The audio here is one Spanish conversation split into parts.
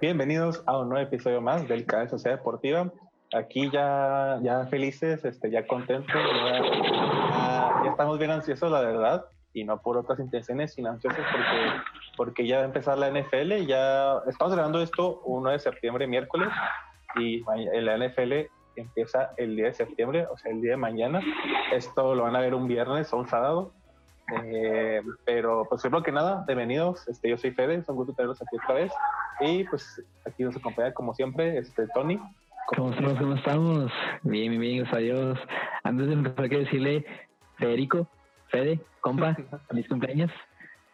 Bienvenidos a un nuevo episodio más del canal Sociedad Deportiva. Aquí ya, ya felices, este, ya contentos, ya, estamos bien ansiosos, la verdad, y no por otras intenciones, sino ansiosos porque, porque ya va a empezar la NFL. Ya estamos grabando esto 1 de septiembre, miércoles, y la NFL empieza el día de septiembre, o sea, el día de mañana. Esto lo van a ver un viernes o un sábado. Eh, pero pues primero que nada, bienvenidos. Este, yo soy Fede, es un gusto tenerlos aquí otra vez. Y pues aquí nos acompaña como siempre este Tony. ¿Cómo estamos? ¿Cómo estamos? Bien, bien, bien, adiós. Antes de empezar, que decirle, Federico, Fede, compa, feliz cumpleaños.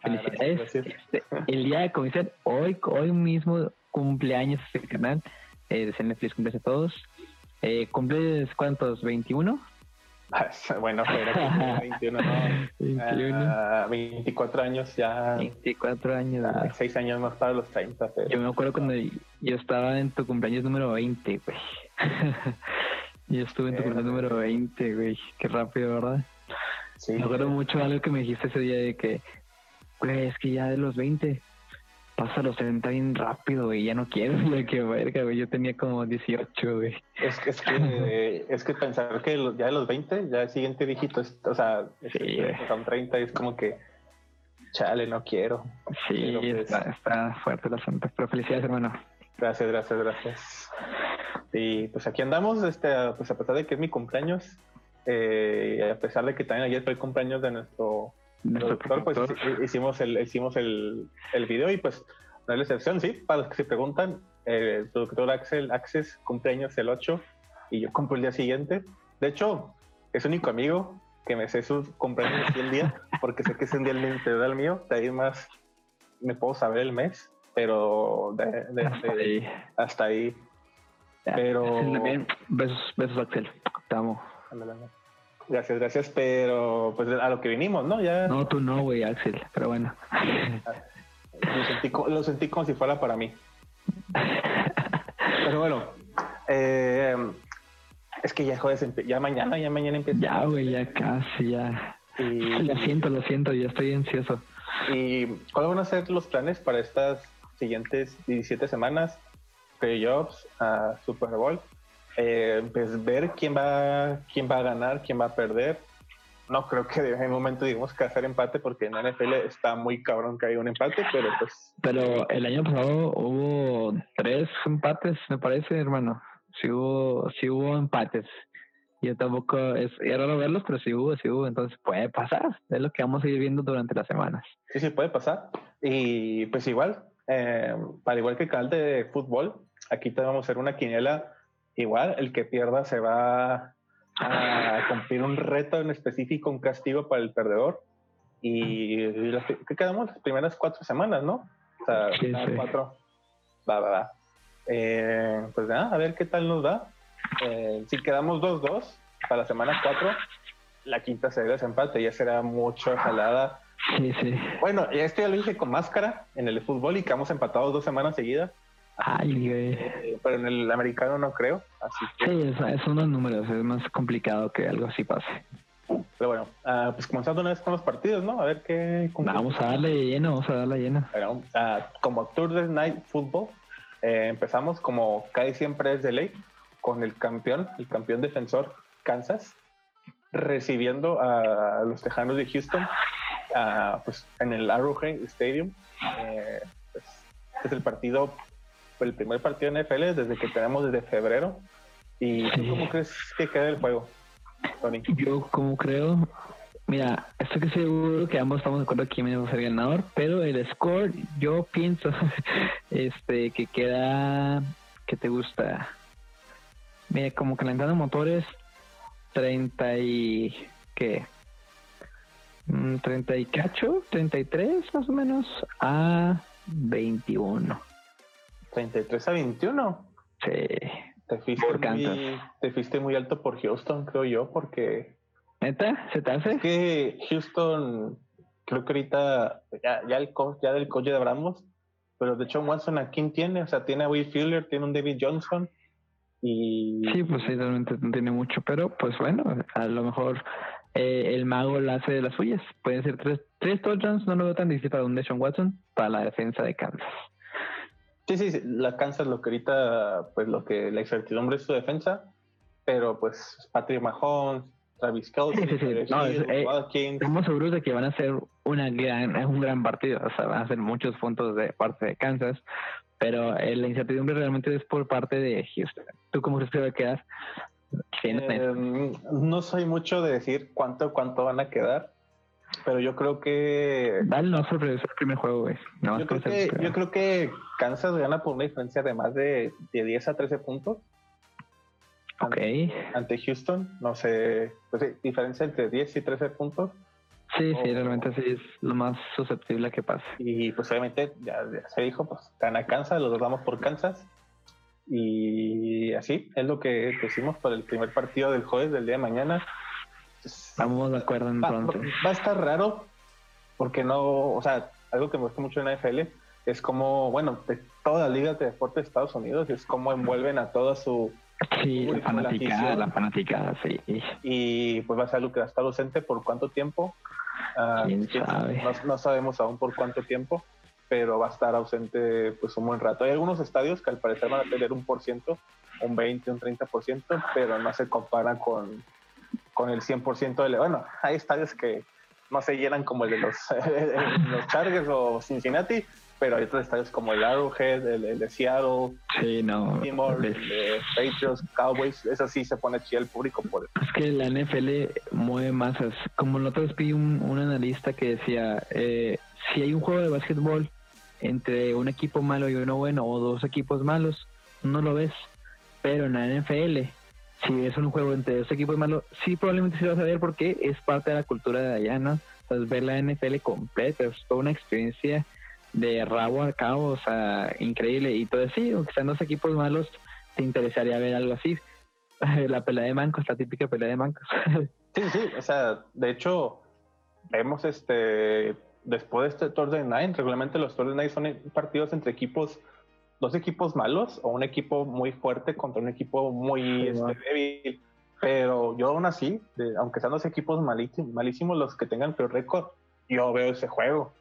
Ah, Felicidades. Este, el día, como dicen, hoy, hoy mismo cumpleaños este canal. Eh, feliz cumpleaños a todos. Eh, ¿Cumples cuántos? ¿21? bueno, pero 21, no. 21. 24 años ya. 24 años. 6 años más para los 30. Pero... Yo me acuerdo cuando yo estaba en tu cumpleaños número 20, güey. yo estuve en tu cumpleaños número 20, güey. Qué rápido, ¿verdad? Sí. Me acuerdo mucho algo que me dijiste ese día de que, güey, es que ya de los 20 pasa los 30 bien rápido, güey, ya no quiero, güey, qué verga, güey, yo tenía como 18, güey. Es, es que, es que pensar que ya de los 20, ya el siguiente dígito, es, o sea, sí, son 30 y es como que, chale, no quiero. Sí, pues está, está, fuerte la santa, pero felicidades, hermano. Gracias, gracias, gracias. Y pues aquí andamos, este, pues a pesar de que es mi cumpleaños, eh, a pesar de que también ayer fue el cumpleaños de nuestro doctor, pues hicimos el, hicimos el, el video y pues no es la excepción, sí, para los que se preguntan, el doctor Axel Access cumpleaños el 8 y yo cumplo el día siguiente. De hecho, es único amigo que me sé sus cumpleaños el día, porque sé que es un día el mío, de ahí más me puedo saber el mes, pero de, hasta, ahí. Pero... Besos, besos Axel, te amo. Gracias, gracias, pero pues a lo que vinimos, ¿no? Ya... No, tú no, güey, Axel, pero bueno. Lo sentí, como si fuera para mí. Pero bueno, eh, es que ya joder, ya mañana, ya mañana empieza. Ya, güey, ya casi, ya. Y, lo siento, lo siento, ya estoy ansioso. ¿Y cuáles van a ser los planes para estas siguientes 17 semanas? Playoffs, a Super Bowl eh, pues ver quién va, quién va a ganar, quién va a perder. No creo que en un momento digamos que hacer empate porque en la NFL está muy cabrón que haya un empate, pero pues... Pero el año pasado hubo tres empates, me parece, hermano. Sí hubo, sí hubo empates. Yo tampoco, es, raro verlos, pero sí hubo, sí hubo, entonces puede pasar. Es lo que vamos a ir viendo durante las semanas. Sí, sí, puede pasar. Y pues igual, eh, para igual que el canal de fútbol, aquí te vamos a hacer una quiniela igual el que pierda se va a cumplir un reto en específico, un castigo para el perdedor. Y, ¿qué quedamos? Las primeras cuatro semanas, ¿no? O sea, cuatro. Va, va, va. Eh, pues nada, a ver qué tal nos da. Eh, si quedamos 2-2 para la semana 4, la quinta sería desempate, ya será mucho jalada. Sí, sí. Bueno, esto ya lo dije con máscara en el fútbol y quedamos empatados dos semanas seguidas. Ay, eh, pero en el americano no creo. Así Sí, es, son los números, es más complicado que algo así pase. Pero bueno, uh, pues comenzando una vez con los partidos, ¿no? A ver qué. Vamos a darle lleno, vamos a darle lleno. Bueno, uh, como Thursday Night Football, eh, empezamos como casi siempre es de ley, con el campeón, el campeón defensor Kansas, recibiendo a los Tejanos de Houston uh, pues en el Arrowhead Stadium. Eh, pues, es el partido el primer partido en NFL desde que tenemos desde febrero. ¿Y cómo crees que queda el juego, Tony? Yo como creo, mira, estoy que seguro que ambos estamos de acuerdo quién va a ser ganador, pero el score yo pienso este que queda, que te gusta? Mira, como calentando motores, 30 y... ¿qué? 30 mm, y cacho, 33 más o menos, a 21. 33 a 21. Sí. Te fuiste, muy, te fuiste muy alto por Houston, creo yo, porque. ¿Neta? ¿Se te hace? Es que Houston, creo que ahorita, ya, ya, el ya del coche de Abramos, pero de hecho Watson a quién tiene, o sea, tiene a Will Fuller, tiene un David Johnson. Y... Sí, pues sí, realmente no tiene mucho, pero pues bueno, a lo mejor eh, el mago la hace de las suyas. Pueden ser tres, tres touchdowns, no lo veo tan difícil para un Deshaun Watson, para la defensa de Kansas. Sí, sí, la Kansas lo que ahorita, pues lo que la incertidumbre es su defensa, pero pues Patrick Mahomes, Travis Kelsey, sí, sí, no, eh, estamos seguros de que van a ser una gran, un gran partido, o sea, van a ser muchos puntos de parte de Kansas, pero eh, la incertidumbre realmente es por parte de Houston. ¿Tú cómo crees que va a quedar? Eh, no soy mucho de decir cuánto cuánto van a quedar, pero yo creo que. Dale, no sobre el primer juego, güey. yo, creo que, yo creo que Kansas gana por una diferencia de más de, de 10 a 13 puntos. Ok. Ante, Houston, no sé, pues sí, diferencia entre 10 y 13 puntos. Sí, sí, realmente sí es lo más susceptible a que pase. Y pues obviamente ya, se dijo, pues gana Kansas, los damos por Kansas. Y así es lo que decimos para el primer partido del jueves del día de mañana. Estamos de acuerdo entonces. Va, va, a estar raro porque no, o sea, algo que me gusta mucho en la NFL es como, bueno, de toda la liga de deporte de Estados Unidos es como envuelven a toda su Sí, la fanaticada, la fanaticada, sí. Y pues va a ser algo que va a estar ausente por cuánto tiempo. Ah, ¿Quién sabe? No, sabemos aún por cuánto tiempo, pero va a estar ausente pues un buen rato. Hay algunos estadios que al parecer van a tener un por ciento, un 20, un 30%, pero no se compara con, con el 100% de... Bueno, hay estadios que no se llenan como el de los, los Chargers o Cincinnati, pero hay otros estadios como el Arrowhead, el, de Seattle, sí, no, el de Patriots, Cowboys, eso sí se pone chido el público por Es que la NFL mueve masas. Como la otra vez vi un, un analista que decía, eh, si hay un juego de básquetbol entre un equipo malo y uno bueno, o dos equipos malos, no lo ves. Pero en la NFL, si es un juego entre dos equipos malos, sí probablemente se vas a ver porque es parte de la cultura de allá, ¿no? Ver la NFL completa es toda una experiencia de rabo a cabo, o sea, increíble. Y todo sí, aunque sean dos equipos malos, te interesaría ver algo así. La pelea de mancos, la típica pelea de mancos. Sí, sí, o sea, de hecho, vemos este, después de este Thursday Night, regularmente los Thursday Night son partidos entre equipos, dos equipos malos o un equipo muy fuerte contra un equipo muy este, débil. Pero yo aún así, aunque sean dos equipos malísimos, malísimos los que tengan peor récord, yo veo ese juego.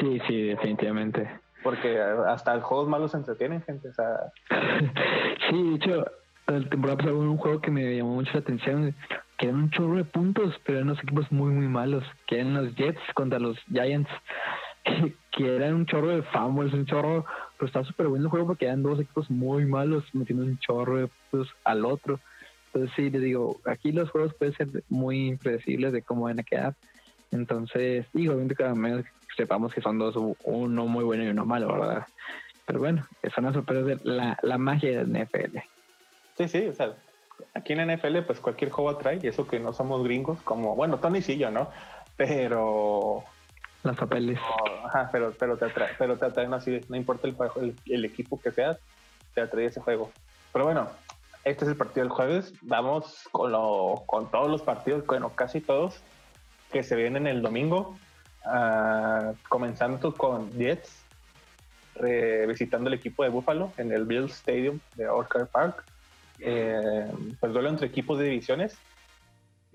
Sí, sí, definitivamente. Porque hasta los juegos malos se entretienen, gente. O sea... sí, de hecho, la temporada pasada hubo un juego que me llamó mucho la atención, que eran un chorro de puntos, pero eran unos equipos muy, muy malos, que eran los Jets contra los Giants, que, eran un chorro de fumbles, un chorro, pero estaba súper bueno el juego porque eran dos equipos muy malos, metiendo un chorro de al otro. Entonces sí, le digo, aquí los juegos pueden ser muy impredecibles de cómo van a quedar. Entonces, digo, obviamente cada menos sepamos que son dos, uno muy bueno y uno malo, ¿verdad? Pero bueno, son las sorpresas de la, la magia de NFL. Sí, sí, o sea, aquí en NFL pues cualquier juego atrae y eso que no somos gringos, como, bueno, Tony sí yo, ¿no? Pero... Las papeles. ajá, pero, pero te atrae, pero te atrae, no, así, no importa el, el, el equipo que seas, te atrae ese juego. Pero bueno, este es el partido del jueves. Vamos con, lo, con todos los partidos, bueno, casi todos, que se vienen el domingo. Uh, comenzando con Jets, visitando el equipo de Buffalo en el Bill Stadium de Orchard Park. Eh, pues duelo entre equipos de divisiones.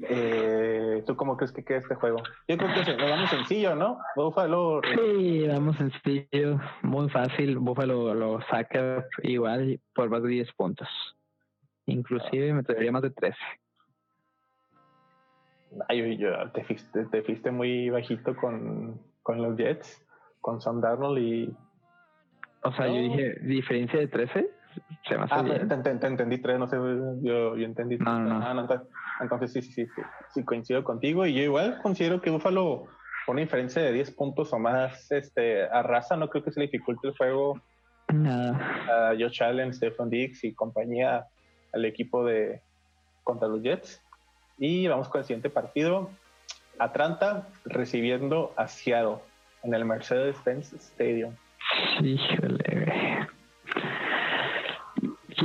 Eh, ¿Tú cómo crees que queda este juego? Yo creo que lo damos sencillo, ¿no? Buffalo. Sí, vamos sencillo, muy fácil. Buffalo lo saca igual por más de 10 puntos. Inclusive me traería más de 13. Ay, yo, te, fuiste, te fuiste muy bajito con, con los Jets, con Sam Darnold y... O sea, yo dije, ¿diferencia de 13? Se me ah, te, entendí 3, no sé, yo, yo entendí. No, no. Ah, no entonces, sí, sí, sí, sí, coincido contigo y yo igual considero que Buffalo con una diferencia de 10 puntos o más este, arrasa, no creo que se le dificulte el juego a Josh Allen, Stephen Dix y compañía al equipo de contra los Jets. Y vamos con el siguiente partido. Atlanta recibiendo a Seattle en el Mercedes-Benz Stadium. Híjole.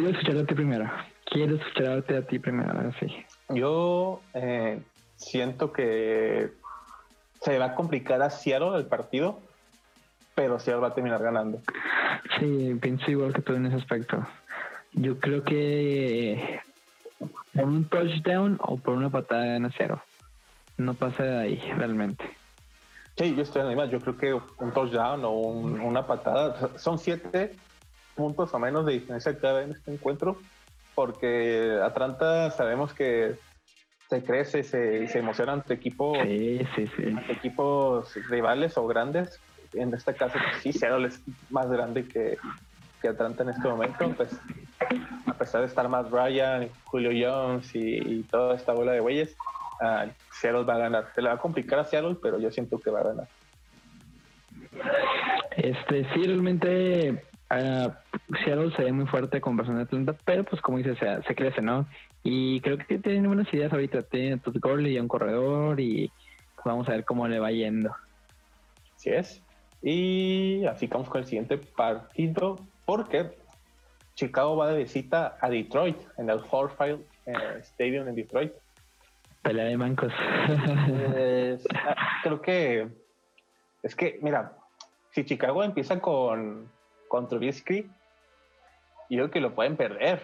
Quiero escucharte a ti primero. Quiero escucharte a ti primero, sí. Yo eh, siento que se va a complicar a Seattle el partido, pero Seattle va a terminar ganando. Sí, pienso igual que tú en ese aspecto. Yo creo que por un touchdown o por una patada en acero. No pasa de ahí realmente. Sí, yo estoy en. Yo creo que un touchdown o una patada son siete puntos o menos de diferencia cada en este encuentro, porque Atlanta sabemos que se crece se, se emociona ante equipos, equipos rivales o grandes. En este caso, pues sí, Seattle es más grande que, que Atlanta en este momento. Pues, a pesar de estar más Ryan, Julio Jones y, toda esta bola de güeyes, uh, Seattle va a ganar. Se le va a complicar a Seattle, pero yo siento que va a ganar. Este, sí, realmente uh, Seattle se ve muy fuerte con de Atlanta, pero pues como dices, se, se, crece, ¿no? Y creo que tienen buenas ideas ahorita. Tienen a Todd y a un corredor y vamos a ver cómo le va yendo. Así es. Y así vamos con el siguiente partido, porque Chicago va de visita a Detroit en el Ford File eh, Stadium en Detroit. Pelea de mancos. Ah, creo que es que, mira, si Chicago empieza con, con Trubisky, yo creo que lo pueden perder.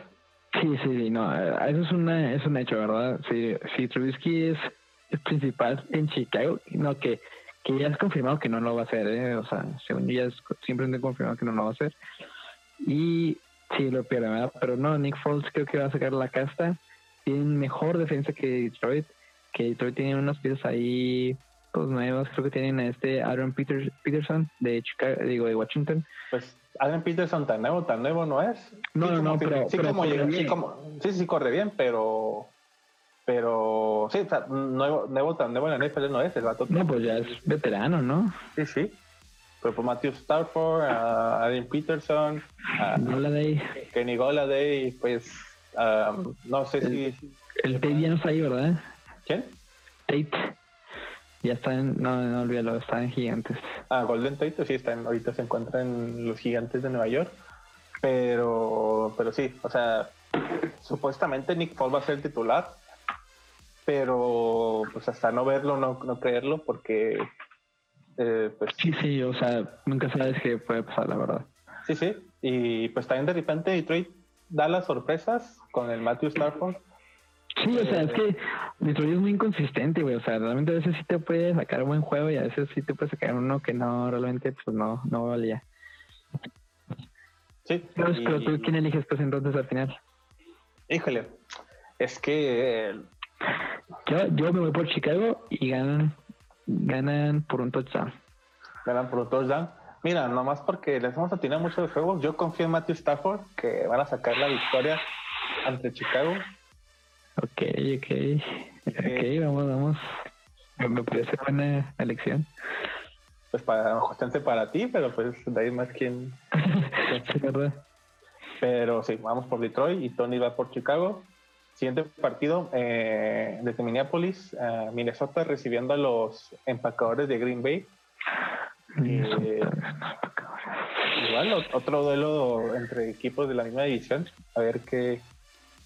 Sí, sí, no, eso es, una, es un hecho, ¿verdad? Si, si Trubisky es, es principal en Chicago, no que, que ya es confirmado que no lo va a hacer, ¿eh? o sea, según yo ya es siempre confirmado que no lo va a hacer. Y sí, lo pierde, ¿verdad? Pero no, Nick Foles creo que va a sacar la casta. Tiene mejor defensa que Detroit, que Detroit tiene unas piezas ahí pues nuevas, creo que tienen a este Aaron Peterson de Chicago, digo, de Washington. Pues Adrian Peterson tan nuevo, tan nuevo no es. No, no, no, pero, sí, sí, sí, corre bien, pero pero sí, nuevo, nuevo tan nuevo en la NFL no es el vato. No, pues ya es veterano, ¿no? Sí, sí. Pero por Matthew Stafford, a Peterson, a Goladay. Kenny Goladay, pues um, no sé si... El Tate ya no está ahí, ¿verdad? ¿Quién? Tate. Ya está en, no, no olvídalo, está en Gigantes. Ah, Golden Tate, sí, está ahorita se encuentra en los Gigantes de Nueva York. Pero, pero sí, o sea, supuestamente Nick Paul va a ser titular, pero pues hasta no verlo, no, no creerlo, porque eh, pues... Sí, sí, o sea, nunca sabes qué puede pasar, la verdad. Sí, sí, y pues también de repente Detroit da las sorpresas con el Matthew Stafford Sí, o sea, es que Detroit es muy inconsistente, güey. O sea, realmente a veces sí te puede sacar un buen juego y a veces sí te puede sacar uno que no, realmente, pues no, no valía. Sí. Pero, tú, ¿quién eliges pues entonces al final? Híjole, es que... Yo, yo me voy por Chicago y ganan, ganan por un touchdown. Ganan por un touchdown. Mira, nomás porque les vamos a tener muchos juegos, yo confío en Matthew Stafford que van a sacar la victoria ante Chicago Ok, ok. Ok, vamos, vamos. Me parece buena elección. Pues para, justamente para ti, pero pues de ahí más quien. Pero sí, vamos por Detroit y Tony va por Chicago. Siguiente partido eh, desde Minneapolis, eh, Minnesota recibiendo a los empacadores de Green Bay. Eh, igual otro duelo entre equipos de la misma división. A ver qué,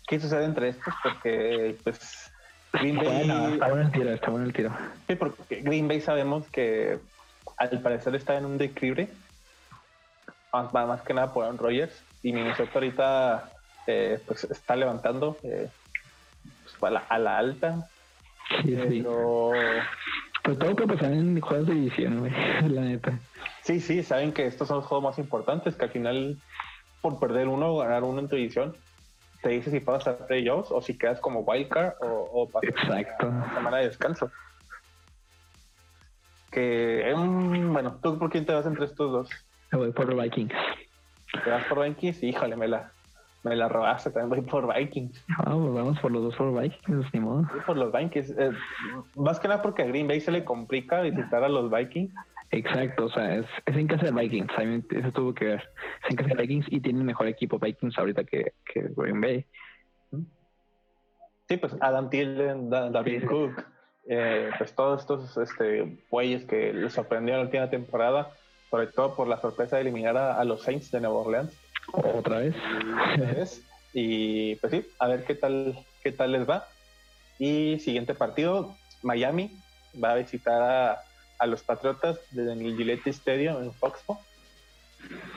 qué sucede entre estos, porque pues Green Bay... está bueno el tiro, está bueno el tiro. Sí, porque Green Bay sabemos que al parecer está en un declive, más, más que nada por Aaron Rodgers, y Minnesota ahorita eh, pues está levantando eh, pues, a, la, a, la, alta. Sí, pero... Pero todo puede pasar en juegos de división, güey, la neta. Sí, sí, saben que estos son los juegos más importantes, que al final, por perder uno, ganar uno en tu división, te dice si pasas a playoffs o si quedas como wildcard o, o pasas Exacto. a semana de descanso. Que, bueno, ¿tú por quién te vas entre estos dos? Me voy por Vikings. ¿Te vas por Vikings? Híjole, me la, me la robaste, también voy por Vikings. Vamos, pues vamos por los dos por Vikings, ni modo. Sí, por los Vikings. Eh, más que nada porque a Green Bay se le complica visitar a los Vikings. Exacto, o sea, es, es en casa de Vikings, eso tuvo que ver. Es en casa de Vikings y tiene mejor equipo Vikings ahorita que, que Green Bay. Sí, pues Adam Thielen, David Cook, eh, pues todos estos este, güeyes que les sorprendieron la última temporada, sobre todo por la sorpresa de eliminar a, los Saints de Nueva Orleans. Otra vez. Y, pues sí, a ver qué tal, qué tal les va. Y siguiente partido, Miami va a visitar a a los Patriotas desde el Gillette Stadium en Foxborough.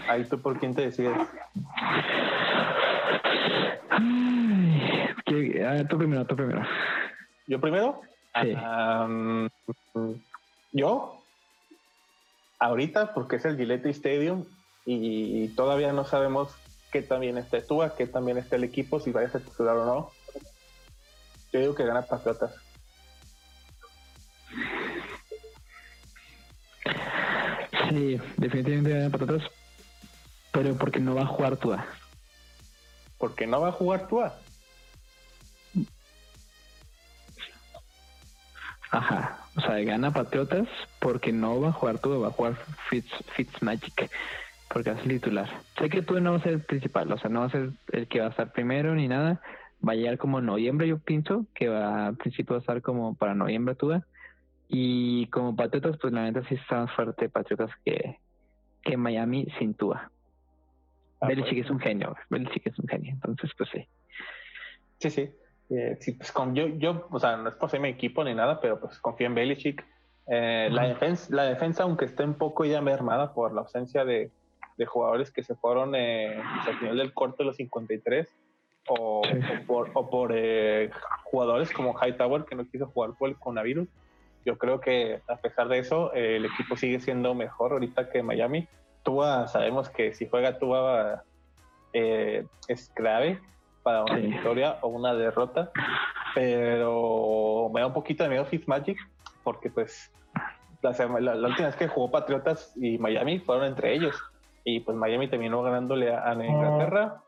Ahí tú por quién te decides. tú primero, tú primero. ¿Yo primero? Sí. yo, ahorita, porque es el Gillette Stadium, y todavía no sabemos qué también esté Tua, qué también esté el equipo, si vaya a titular o no. Yo digo que gana Patriotas. Sí, definitivamente gana Patriotas, pero porque no va a jugar Tua. Porque no va a jugar Tua. Ajá, o sea, gana Patriotas porque no va a jugar Tua, va a jugar Fitz, Fitzmagic porque es titular. Sé que tú no va a ser el principal, o sea, no va a ser el que va a estar primero ni nada. Va a llegar como noviembre, yo pienso, que va al principio va a estar como para noviembre tú. Y como Patriotas, pues la neta sí está más fuerte Patriotas que, que Miami sin Tua. Ah, Belichick pues. es un genio, Belichick es un genio, entonces pues sí. Sí, sí. Eh, sí pues con, yo, yo, o sea, no es por ser mi equipo ni nada, pero pues confío en Belichick. Eh, la, defensa, la defensa, aunque esté un poco ya mermada por la ausencia de, de jugadores que se fueron eh, pues, al final del corte de los 53 o, por, o por eh, jugadores como Hightower que no quiso jugar por el coronavirus. Yo creo que a pesar de eso, eh, el equipo sigue siendo mejor ahorita que Miami. Tua, sabemos que si juega Tua es clave para una victoria o una derrota, pero me da un poquito de miedo Fitzmagic porque pues la, la, última vez que jugó Patriotas y Miami fueron entre ellos y pues Miami terminó ganándole a, Inglaterra.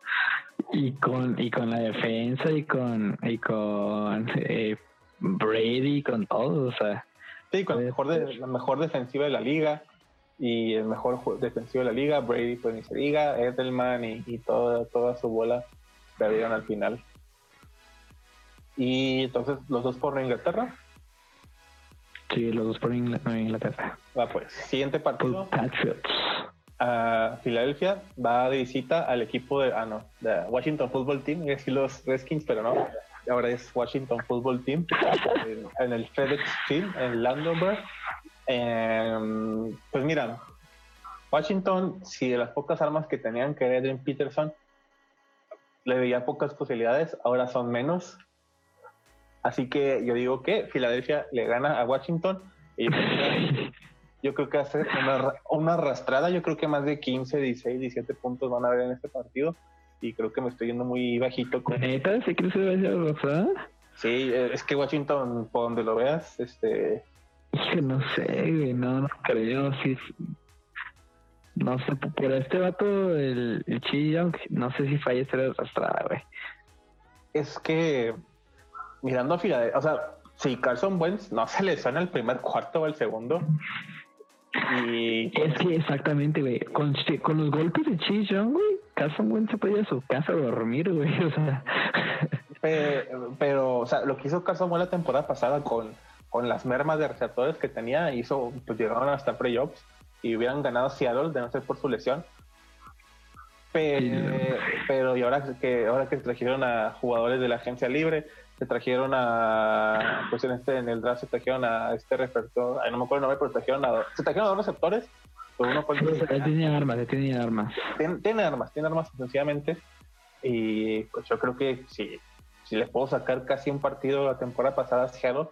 Y con, y con la defensa y con, y con eh, Brady, con todo, o sea. Sí, con la mejor, de, la mejor defensiva de la liga y el mejor defensivo de la liga, Brady pues ni se diga, Edelman y, y toda, toda su bola perdieron al final. Y entonces los dos por Inglaterra. Sí, los dos por Inglaterra. Va pues, siguiente partido. Patriots a Filadelfia va de visita al equipo de, ah, no, de Washington Football Team, es decir, los Redskins, pero no, ahora es Washington Football Team, en, el FedEx Field, en Landover. Em, pues mira, Washington, si de las pocas armas que tenían que era Adrian Peterson, le veía pocas posibilidades, ahora son menos. Así que yo digo que Filadelfia le gana a Washington y yo creo que hace una, una arrastrada, yo creo que más de 15, 16, 17 puntos van a haber en este partido y creo que me estoy yendo muy bajito. Con... ¿Neta? ¿Sí crees que va a? Sí, eh, es que Washington, por donde lo veas, este... que no sé, güey, no, no creo, sí... No sé, pero este vato, el, el Chi no sé si falla ser arrastrada, güey. Es que, mirando a Filadelfia, o sea, si Carson Wentz no se le suena el primer cuarto o el segundo, y es que exactamente, güey. Con, con los golpes de Chase Young, güey, Carson Wentz se podía a su casa a dormir, güey. O sea. Pero, o sea, lo que hizo Carson la temporada pasada con, con las mermas de receptores que tenía, hizo, pues llegaron hasta playoffs y hubieran ganado Seattle de no ser por su lesión. Pero, pero y ahora que ahora que trajeron a jugadores de la agencia libre, se trajeron a, pues en este, en el draft se trajeron a este receptor, no me acuerdo el nombre, pero trajeron a, se trajeron a dos receptores, armas, tiene armas. Tiene, armas, tiene armas sencillamente, y pues yo creo que si, si les puedo sacar casi un partido la temporada pasada a Seattle,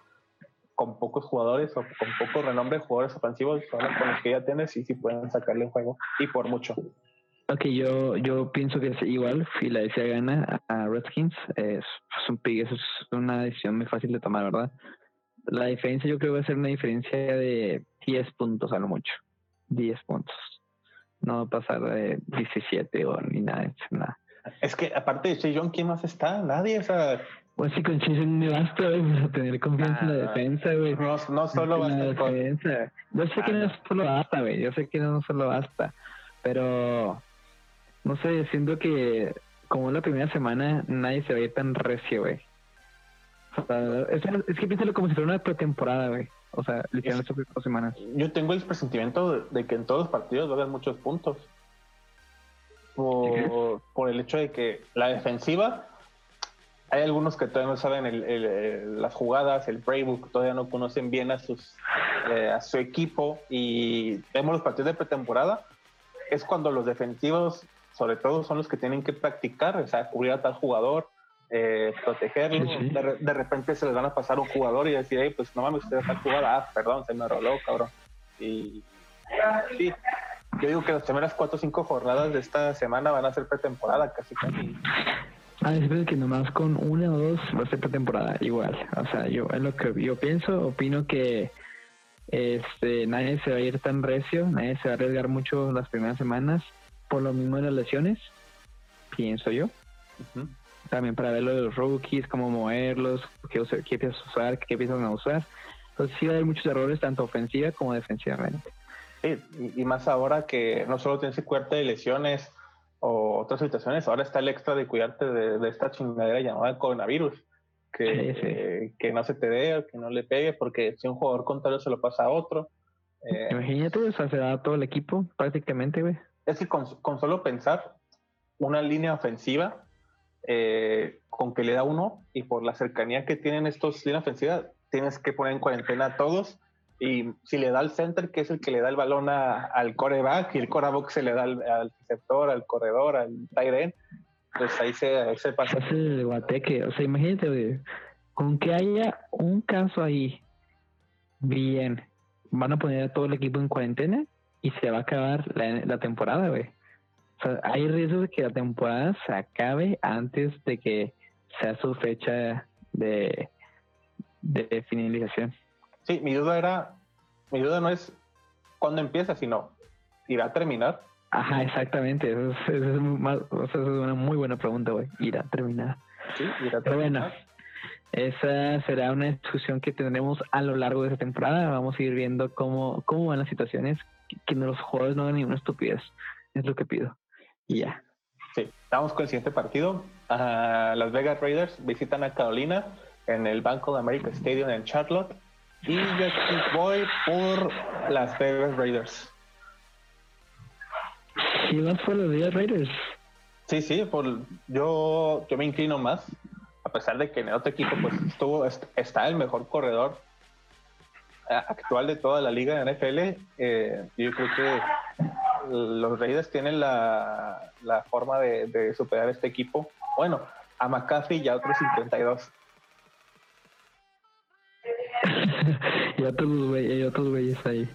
con pocos jugadores o con poco renombre de jugadores ofensivos, con los que ya tienes, sí, sí pueden sacarle un juego, y por mucho. Ok, yo, yo pienso que es igual. Filadelfia gana a Redskins. Es, un es una decisión muy fácil de tomar, ¿verdad? La diferencia yo creo que va a ser una diferencia de 10 puntos a lo mucho. 10 puntos. No va a pasar de 17 o ni nada. nada. Es que aparte de Cheyong, ¿quién más está? Nadie. O sea, pues sí, con Cheyong me basta, güey, tener confianza en la ah, defensa, güey. No, no solo basta con... defensa. Yo sé que no ah, solo basta, güey. Yo sé que no solo basta. Pero no sé, siento que como la primera semana nadie se ve tan recio, güey. O sea, es, que piénsalo como si fuera una pretemporada, güey. O sea, literalmente dos semanas. Yo tengo el presentimiento de, que en todos los partidos va a haber muchos puntos. Por, por, el hecho de que la defensiva, hay algunos que todavía no saben el, las jugadas, el playbook, todavía no conocen bien a, sus, eh, a su equipo y vemos los partidos de pretemporada. Es cuando los defensivos sobre todo son los que tienen que practicar, o sea, cubrir a tal jugador, eh, protegerlo. De, repente se les van a pasar un jugador y decir, hey, pues no mames, usted está jugando, ah, perdón, se me roló, cabrón. Y sí, yo digo que las primeras cuatro o cinco jornadas de esta semana van a ser pretemporada, casi casi. Ah, es que nomás con una o dos va a ser pretemporada, igual. O sea, yo es lo que yo pienso, opino que este nadie se va a ir tan recio, nadie se va a arriesgar mucho las primeras semanas, por lo mismo de las lesiones, pienso yo. También para ver los rookies, cómo moverlos, qué, qué piensas usar, qué piensas no usar. Entonces sí va a haber muchos errores, tanto ofensiva como defensivamente. Sí, y más ahora que no solo tienes que cuidarte de lesiones o otras situaciones, ahora está el extra de cuidarte de, esta chingadera llamada coronavirus. Que, que no se te dé o que no le pegue, porque si un jugador contrario se lo pasa a otro. Eh, Imagínate, o sea, se da todo el equipo prácticamente, güey. Es que con, con, solo pensar una línea ofensiva eh, con que le da uno y por la cercanía que tienen estos líneas ofensivas, tienes que poner en cuarentena a todos y si le da al center, que es el que le da el balón al coreback, y el coreback se le da al, receptor, al corredor, al tight pues ahí se, se pasa. El guateque, o sea, imagínate, con que haya un caso ahí, bien, van a poner a todo el equipo en cuarentena y se va a acabar la, la temporada, güey. Sea, hay riesgo de que la temporada se acabe antes de que sea su fecha de, de finalización. Sí, mi duda era, mi duda no es cuándo empieza, sino irá a terminar. Ajá, exactamente. Eso es, una muy buena pregunta, güey. Irá a terminar. Sí, irá a terminar. Pero bueno, esa será una discusión que tendremos a lo largo de esta temporada. Vamos a ir viendo cómo, cómo van las situaciones, que, los jugadores no hagan ninguna estupidez. Es lo que pido. Y ya. Sí, vamos con el siguiente partido. las Vegas Raiders visitan a Carolina en el Banco de America Stadium en Charlotte. Y yo voy por las Vegas Raiders. ¿Y vas por las Vegas Raiders? Sí, sí, por, yo, yo me inclino más, a pesar de que en el otro equipo pues estuvo, está el mejor corredor eh, actual de toda la liga de NFL. Eh, yo creo que los Raiders tienen la, la forma de, de, superar este equipo. Bueno, a McCaffrey y a otros 52. y otros güeyes, y otros güeyes ahí.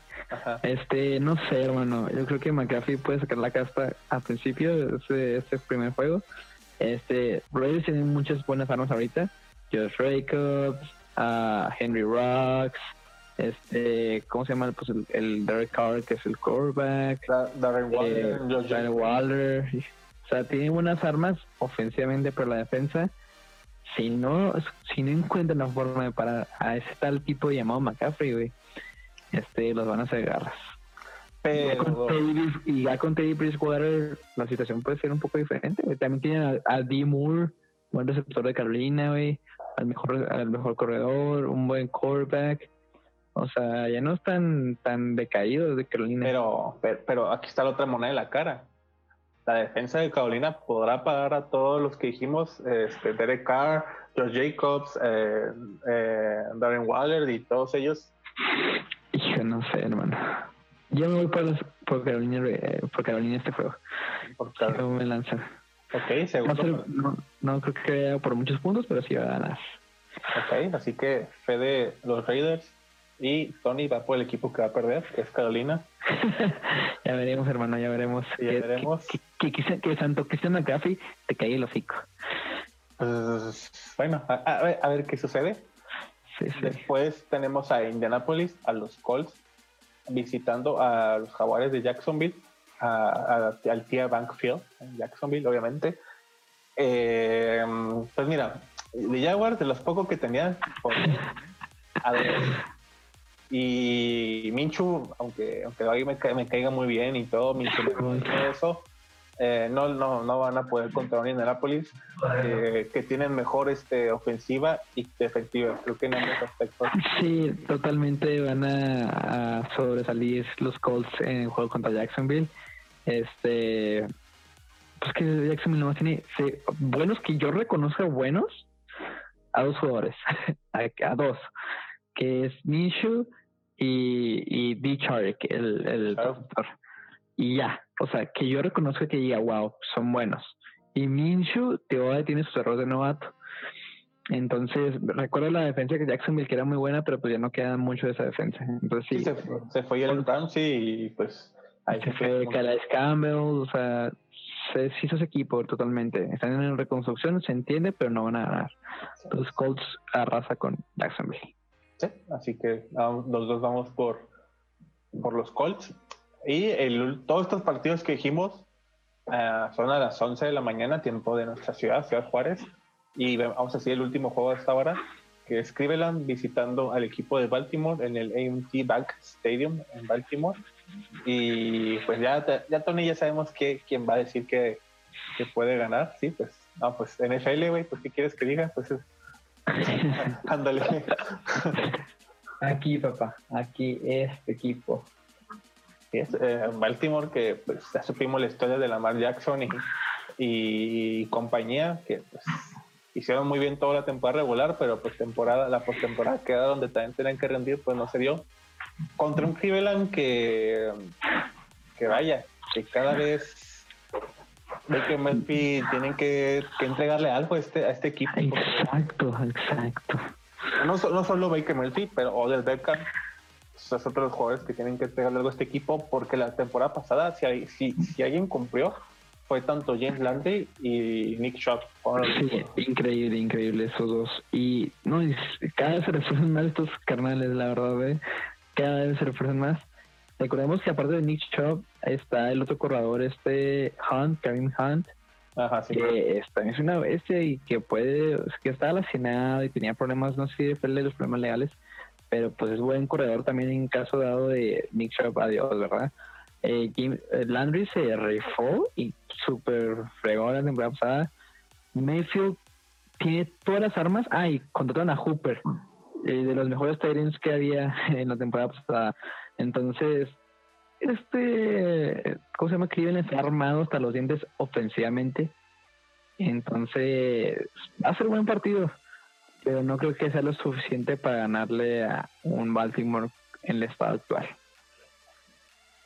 Este, no sé, hermano. Yo creo que McAfee puede sacar la casta al principio de este, primer juego. Este, Raiders tienen muchas buenas armas ahorita. Josh Jacobs, uh, Henry Rocks, este, ¿cómo se llama? Pues el, Derek Carr, que es el quarterback. Darren Waller, eh, Darren Waller. O sea, tienen buenas armas ofensivamente, pero la defensa si no, si no encuentran la forma de parar a ese tal tipo llamado McCaffrey, güey, este, los van a hacer garras. Pero... y ya con Teddy Bridgewater la situación puede ser un poco diferente, güey. También tienen a, D. Moore, buen receptor de Carolina, güey, al mejor, al mejor corredor, un buen quarterback. O sea, ya no están tan decaídos de Carolina. Pero, pero, pero aquí está la otra moneda de la cara la defensa de Carolina podrá pagar a todos los que dijimos, este, Derek Carr, Josh Jacobs, eh, eh, Darren Waller y todos ellos. Hijo, no sé, hermano. Yo me voy por, por Carolina, eh, por Carolina este juego. Por Carolina. me lanza. Ok, segundo. No, no, creo que por muchos puntos, pero sí va a ganar. Ok, así que Fede, los Raiders y Tony va por el equipo que va a perder, que es Carolina. ya veremos, hermano, ya veremos. ya veremos. Que, que, que, Santo Cristian McCaffrey te cae el hocico. Bueno, a, ver, a, ver, qué sucede. Después tenemos a Indianapolis, a los Colts, visitando a los Jaguares de Jacksonville, a, al Tia Bankfield en Jacksonville, obviamente. Eh, pues mira, de Jaguars, de los pocos que tenían, a ver, y Minchu, aunque, aunque hoy me, me caiga muy bien y todo, Minchu eso, eh, no, no, no van a poder contra un Indianapolis eh, que tienen mejor este, ofensiva y defensiva. Creo que en ambos aspectos. Sí, totalmente van a, sobresalir los Colts en el juego contra Jacksonville. Este, pues que Jacksonville no tiene buenos que yo reconozca buenos a dos jugadores, a, dos, que es Minshew y, y D. Chark, el, el doctor. Y ya, o sea, que yo reconozco que diga, wow, son buenos. Y Minshew todavía tiene sus errores de novato. Entonces, recuerdo la defensa de Jacksonville que era muy buena, pero pues ya no queda mucho de esa defensa. Entonces sí. se, fue el Ramsey y pues Ahí se fue Calais Campbell, o sea, se hizo ese equipo totalmente. Están en reconstrucción, se entiende, pero no van a ganar. Los Colts arrasa con Jacksonville. Sí, así que los dos vamos por, por los Colts. Y el, todos estos partidos que dijimos uh, son a las 11 de la mañana, tiempo de nuestra ciudad, Ciudad Juárez. Y vamos a hacer el último juego de esta hora, que es Cleveland visitando al equipo de Baltimore en el AMT Bank Stadium en Baltimore. Y pues ya, ya Tony, ya sabemos que, quién va a decir que, que puede ganar. Sí, pues, no, pues NFL, güey, pues ¿qué quieres que diga? Pues ándale. aquí, papá, aquí este equipo. Es, eh, Baltimore, que pues ya supimos la historia de Lamar Jackson y, y compañía, que pues hicieron muy bien toda la temporada regular, pero pues temporada, la postemporada queda donde también tenían que rendir, pues no se dio. Contra un Cleveland que, que vaya, que cada vez que Murphy tienen que, entregarle algo a este, a este equipo. Exacto, exacto. No, no solo Baker Murphy, pero Odell Beckham, esos otros jugadores que tienen que entregarle algo a este equipo, porque la temporada pasada, si, si, si alguien cumplió, fue tanto James Landry y Nick Chubb. Sí, increíble, increíble esos dos. Y no, cada vez se refuerzan más estos carnales, la verdad, ¿eh? cada vez se refuerzan más. Recordemos que aparte de Nick Chubb está el otro corredor, este Hunt, Karim Hunt, Ajá, sí, que está, es una bestia y que puede, que estaba lacinado y tenía problemas, no sé si de los problemas legales, pero pues es buen corredor también en caso dado de Nick Chubb, adiós, ¿verdad? Eh, eh, Landry se rifó y súper fregó la temporada pasada. Mayfield tiene todas las armas. Ah, y contrataron a Hooper, eh, de los mejores Tyrants que había en la temporada pasada. Entonces, este, ¿cómo se llama? Cleveland está armado hasta los dientes ofensivamente. Entonces, va a ser un buen partido, pero no creo que sea lo suficiente para ganarle a un Baltimore en el estado actual.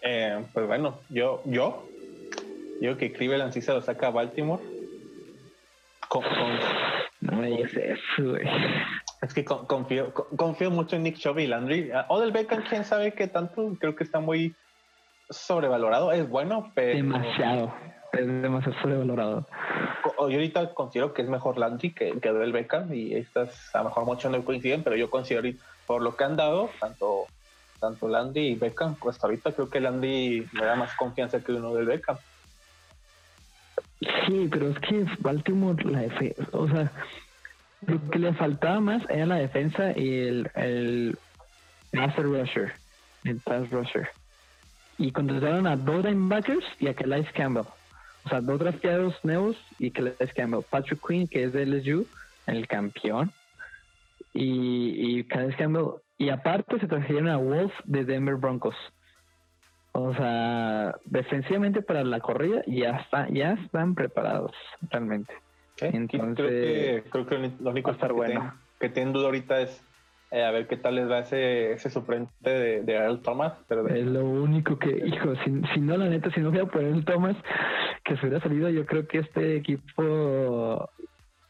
Eh, pues bueno, yo, yo, yo que Cleveland sí se lo saca a Baltimore. no me digas eso, güey. Es que confío, confío mucho en Nick Chubb y Landry. Ah, Odell Beckham, quién sabe qué tanto, creo que está muy sobrevalorado. Es bueno, pero. Demasiado. Es demasiado sobrevalorado. Yo ahorita considero que es mejor Landry que, que Odell Beckham y estas a lo mejor muchos no coinciden, pero yo considero por lo que han dado, tanto tanto Landy y Beckham, pues ahorita creo que Landy me da más confianza que uno del Beckham. Sí, pero es que Baltimore, la defensa, o sea, lo que le faltaba más era la defensa y el, el master rusher, el pass rusher. Y contrataron a dos linebackers y a Calais Campbell. O sea, dos drafteados nuevos y Calais Campbell. Patrick Quinn, que es de LSU, el campeón. Y, y Calais Campbell y aparte se trajeron a Wolf de Denver Broncos. O sea, defensivamente para la corrida ya está, ya están preparados realmente. Entonces, creo que, lo único que, bueno. que tienen duda ahorita es eh, a ver qué tal les va ese, ese suplente de, de Earl Thomas. Pero Es lo único que, hijo, si, si no, la neta, si no hubiera por Earl Thomas, que se hubiera salido, yo creo que este equipo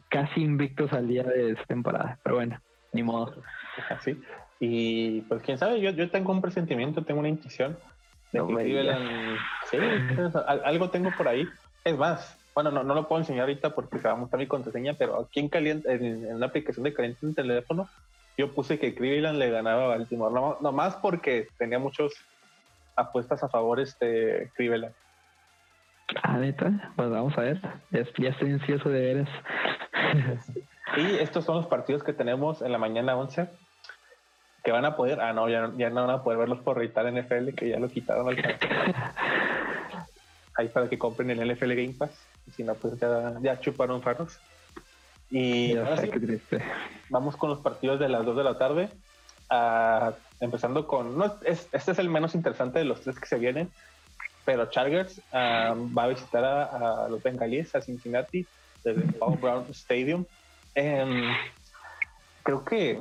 casi invicto salía de esta temporada. Pero bueno, ni modo. Así. Y pues quién sabe, yo, yo tengo un presentimiento, tengo una intuición de que Sí, algo tengo por ahí. Es más, bueno, no, no lo puedo enseñar ahorita porque se va a mostrar mi contraseña, pero aquí en, caliente, en, una aplicación de caliente en teléfono, yo puse que Cleveland le ganaba a Baltimore, no, no más porque tenía muchos apuestas a favor este Cleveland. Ah, neta, pues vamos a ver, ya, estoy ansioso de veras. y estos son los partidos que tenemos en la mañana 11 que van a poder, ah no, ya, ya no van a poder verlos por reitar NFL, que ya lo quitaron al Ahí para que compren el NFL Game Pass. Y si no, pues ya, ya chuparon farros. Y vamos con los partidos de las 2 de la tarde. Ah, empezando con, no, este es el menos interesante de los tres que se vienen, pero Chargers ah, va a visitar a, los bengalíes, a Cincinnati, desde Paul Brown Stadium. Em, creo que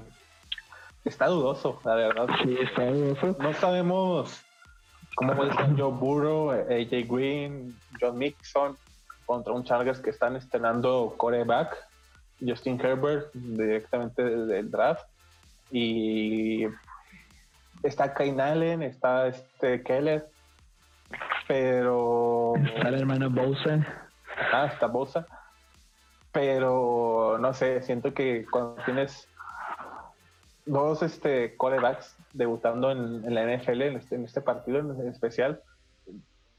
está dudoso, la verdad. Sí, está dudoso. No sabemos cómo puede ser Joe Burrow, AJ Green, John Mixon contra un Chargers que están estrenando coreback, Justin Herbert directamente desde el draft. Y está Kane Allen, está este Keller. pero... Está el hermano Bosa. Ah, está Bosa. Pero, no sé, siento que cuando tienes dos este, corebacks debutando en, la NFL, en este, en este partido en especial,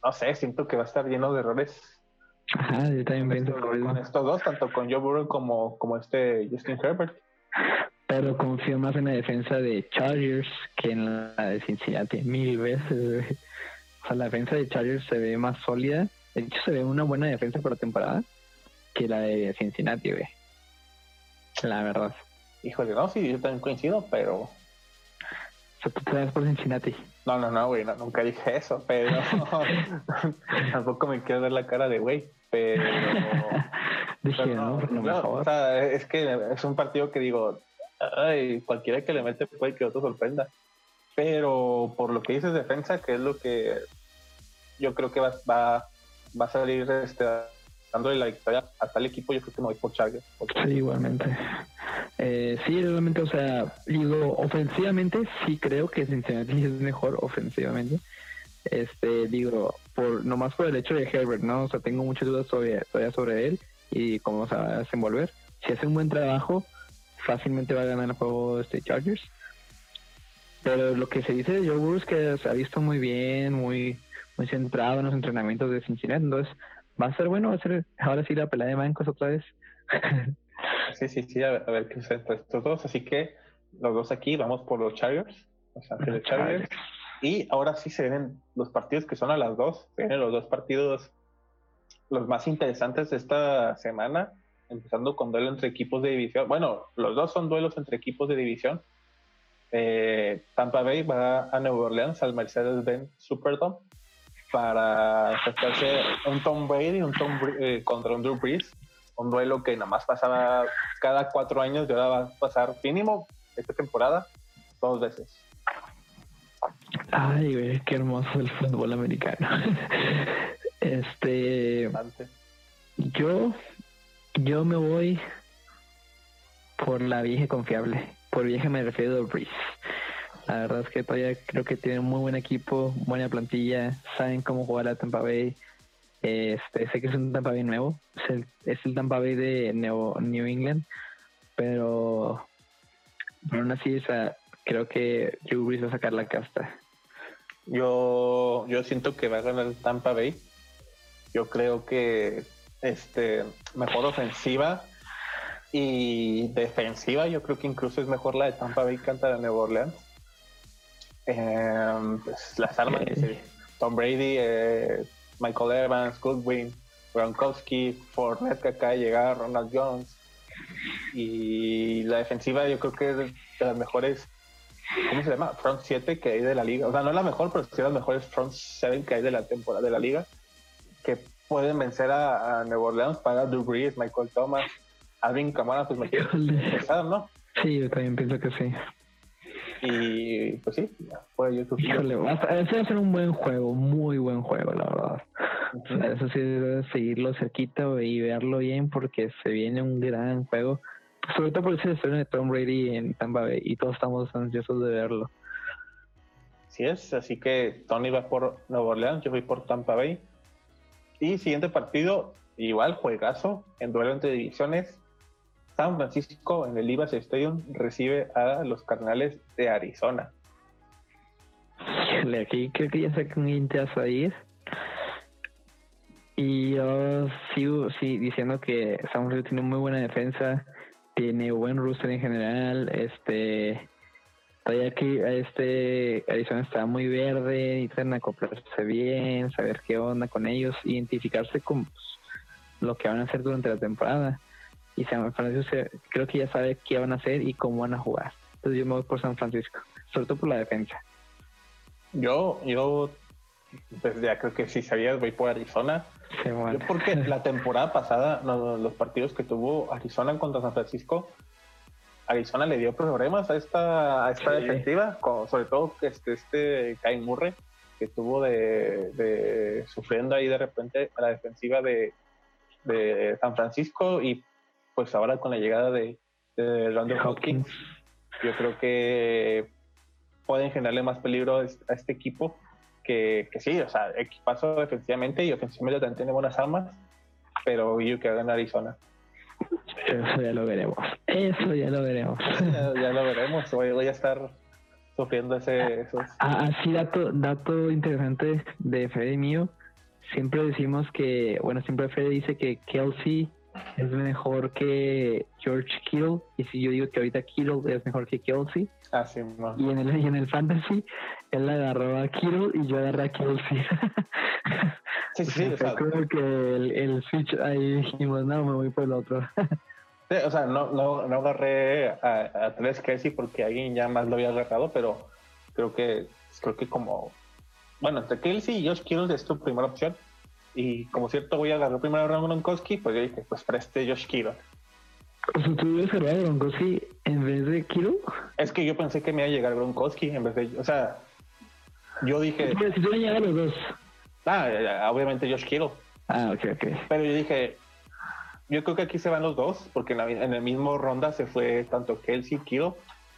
no sé, siento que va a estar lleno de errores. Ajá, yo también pienso con, estos dos, tanto con Joe Burrow como, como este Justin Herbert. Pero confío más en la defensa de Chargers que en la de Cincinnati, mil veces. O sea, la defensa de Chargers se ve más sólida. De hecho, se ve una buena defensa por la temporada que la de Cincinnati, güey. La verdad. Híjole, no, sí, yo también coincido, pero. O sea, tú te das por Cincinnati. No, no, no, güey, nunca dije eso, pero tampoco me quiero ver la cara de güey, pero. dije, no, no, o sea, es que es un partido que digo, ay, cualquiera que le mete puede que otro sorprenda. Pero por lo que dices defensa, que es lo que yo creo que va, va, va a salir este, dándole la victoria a tal equipo, yo creo que me voy por Chargers. Sí, igualmente. Eh, sí, realmente, o sea, digo, ofensivamente sí creo que Cincinnati es mejor ofensivamente. Este, digo, por nomás por el hecho de Herbert, ¿no? O sea, tengo muchas dudas todavía sobre él y cómo se va a desenvolver. Si hace un buen trabajo, fácilmente va a ganar el juego este Chargers. Pero lo que se dice de Joe Burrow es que se ha visto muy bien, muy, muy centrado en los entrenamientos de Cincinnati. Entonces, va a ser bueno, va a ser ahora sí la pelea de bancos otra vez. sí, sí, sí, a ver, qué sucede entre estos dos. Así que los dos aquí vamos por los Chargers, los Ángeles Chargers. Y ahora sí se ven los partidos que son a las dos. Se vienen los dos partidos los más interesantes de esta semana, empezando con duelo entre equipos de división. Bueno, los dos son duelos entre equipos de división. Eh, Tampa Bay va a Nueva Orleans al Mercedes-Benz Superdome para enfrentarse un Tom Brady un Tom, eh, contra un Drew Brees, un duelo que nada más pasaba cada cuatro años y ahora va a pasar mínimo esta temporada dos veces. Ay, güey, qué hermoso el fútbol americano. este, yo, yo me voy por la vieja confiable. Por vieja me refiero a Breeze. La verdad es que todavía creo que tienen muy buen equipo, buena plantilla, saben cómo jugar a Tampa Bay. Este, sé que es un Tampa Bay nuevo, es el, Tampa Bay de New, New England, pero, aún así creo que Drew Brees va a sacar la casta. Yo, yo siento que va a ganar Tampa Bay. Yo creo que este mejor ofensiva y defensiva. Yo creo que incluso es mejor la de Tampa Bay que la de Nueva Orleans. Em, pues, las armas, Tom Brady, eh, Michael Evans, Goodwin, Gronkowski, Fournette que acaba de llegar, Ronald Jones. Y la defensiva yo creo que es de las mejores, ¿cómo se llama? Front 7 que hay de la liga. O sea, no es la mejor, pero sí las mejores Front 7 que hay de la temporada de la liga. Que pueden vencer a, Nueva Orleans para Drew Brees, Michael Thomas, Alvin Kamara, pues me ¿no? Sí, yo también pienso que sí. Y pues sí, fue YouTube. Híjole, va a ser un buen juego, muy buen juego, la verdad. Eso sí, debe seguirlo cerquita y verlo bien porque se viene un gran juego. Sobre todo por ese estreno de Tom Brady en Tampa Bay y todos estamos ansiosos de verlo. Así es, así que Tony va por Nueva Orleans, yo voy por Tampa Bay. Y siguiente partido, igual juegazo en duelo entre divisiones. San Francisco en el Ibas Stadium recibe a los Cardenales de Arizona. Aquí creo que ya sacan un a ir. Y yo sigo sí, diciendo que San Francisco tiene muy buena defensa, tiene buen roster en general, este todavía aquí este Arizona está muy verde, necesitan acoplarse bien, saber qué onda con ellos, identificarse con pues, lo que van a hacer durante la temporada y San Francisco creo que ya sabe qué van a hacer y cómo van a jugar. Entonces yo me voy por San Francisco, sobre todo por la defensa. Yo, yo, pues ya creo que si sabías, voy por Arizona. Yo porque la temporada pasada, los, partidos que tuvo Arizona contra San Francisco, Arizona le dio problemas a esta, a esta defensiva, sobre todo este, este Kai Murray, que tuvo de, de, sufriendo ahí de repente a la defensiva de, de San Francisco y pues ahora con la llegada de, de Randall Hawkins, yo creo que pueden generarle más peligro a este equipo que, que sí, o sea, equipazo defensivamente y ofensivamente también tiene buenas armas, pero yo que en Arizona. Eso ya lo veremos. Eso ya lo veremos. Ya, lo veremos. Voy, voy, a estar sufriendo ese. Esos... Ah, así, dato, dato interesante de Fede mío. Siempre decimos que, bueno, siempre Fede dice que Kelsey es mejor que George Kittle. Y si yo digo que ahorita Kittle es mejor que Kelsey. Ah, sí, y, en el, y en el Fantasy, él agarró a Kittle y yo agarré a Kelsey. Sí, sí, o sea, creo que el, el switch ahí dijimos, no, me voy por el otro. sí, o sea, no, no, no agarré a, a tres Kelsey porque alguien ya más lo había agarrado, pero creo que creo que como bueno, entre Kelsey y Josh Kittle es tu primera opción. Y como cierto voy a agarrar primero a Gronkowski, pues yo dije, pues preste Josh Kittle. O sea, ¿tú hubieras agarrado a Gronkowski en vez de Kittle? Es que yo pensé que me iba a llegar Gronkowski en vez de... O sea, yo dije... Si tú le a los dos. Ah, obviamente Josh Kittle. Ah, ok, ok. Pero yo dije, yo creo que aquí se van los dos, porque en, la, en el mismo ronda se fue tanto Kelsey y Kittle.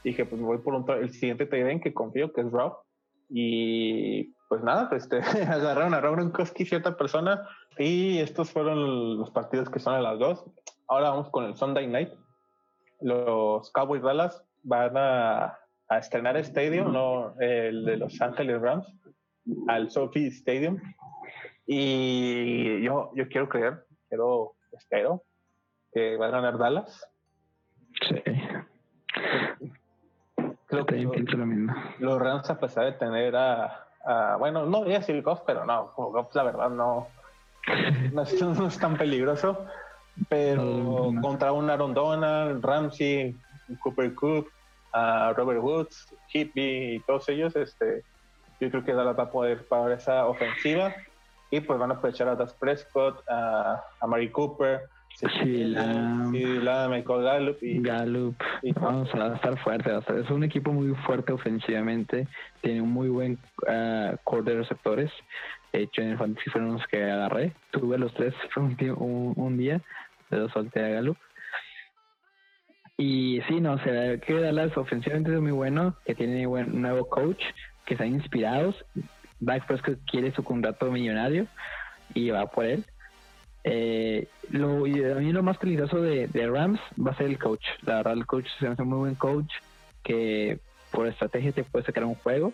Dije, pues me voy por un, el siguiente Tiden que confío, que es Rob. Y pues nada, pues te agarraron a Rob Gronkowski cierta persona. Y estos fueron los partidos que son a las dos. Ahora vamos con el Sunday Night. Los Cowboys Dallas van a, a estrenar Stadium, no el de Los Ángeles Rams al Sophie Stadium. Y yo, yo quiero creer, quiero, espero que va a ganar Dallas. Sí. Creo que los, Rams, a pesar de tener a, bueno, no voy a decir Goff, pero no, Goff la verdad no, no, es, tan peligroso. Pero contra un Aaron Donald, Ramsey, Cooper Cook, Robert Woods, Hippie y todos ellos, este, yo creo que Dallas va a poder parar esa ofensiva y pues van a aprovechar a Das Prescott, a, a Mari Cooper, Sí, la, Michael Gallup y Gallup. Vamos a estar fuerte. es un equipo muy fuerte ofensivamente. Tiene un muy buen uh, core de receptores. De hecho, en el fantasy fueron los que agarré. Tuve los tres un, un, día. De los solté a Gallup. Y sí, no, o sea, que Dallas ofensivamente es muy bueno. Que tiene un nuevo coach que están inspirados. Dak Prescott quiere su contrato millonario y va por él. Eh, lo, a mí lo más peligroso de, Rams va a ser el coach. La verdad, el coach se hace un muy buen coach que por estrategia te puede sacar un juego,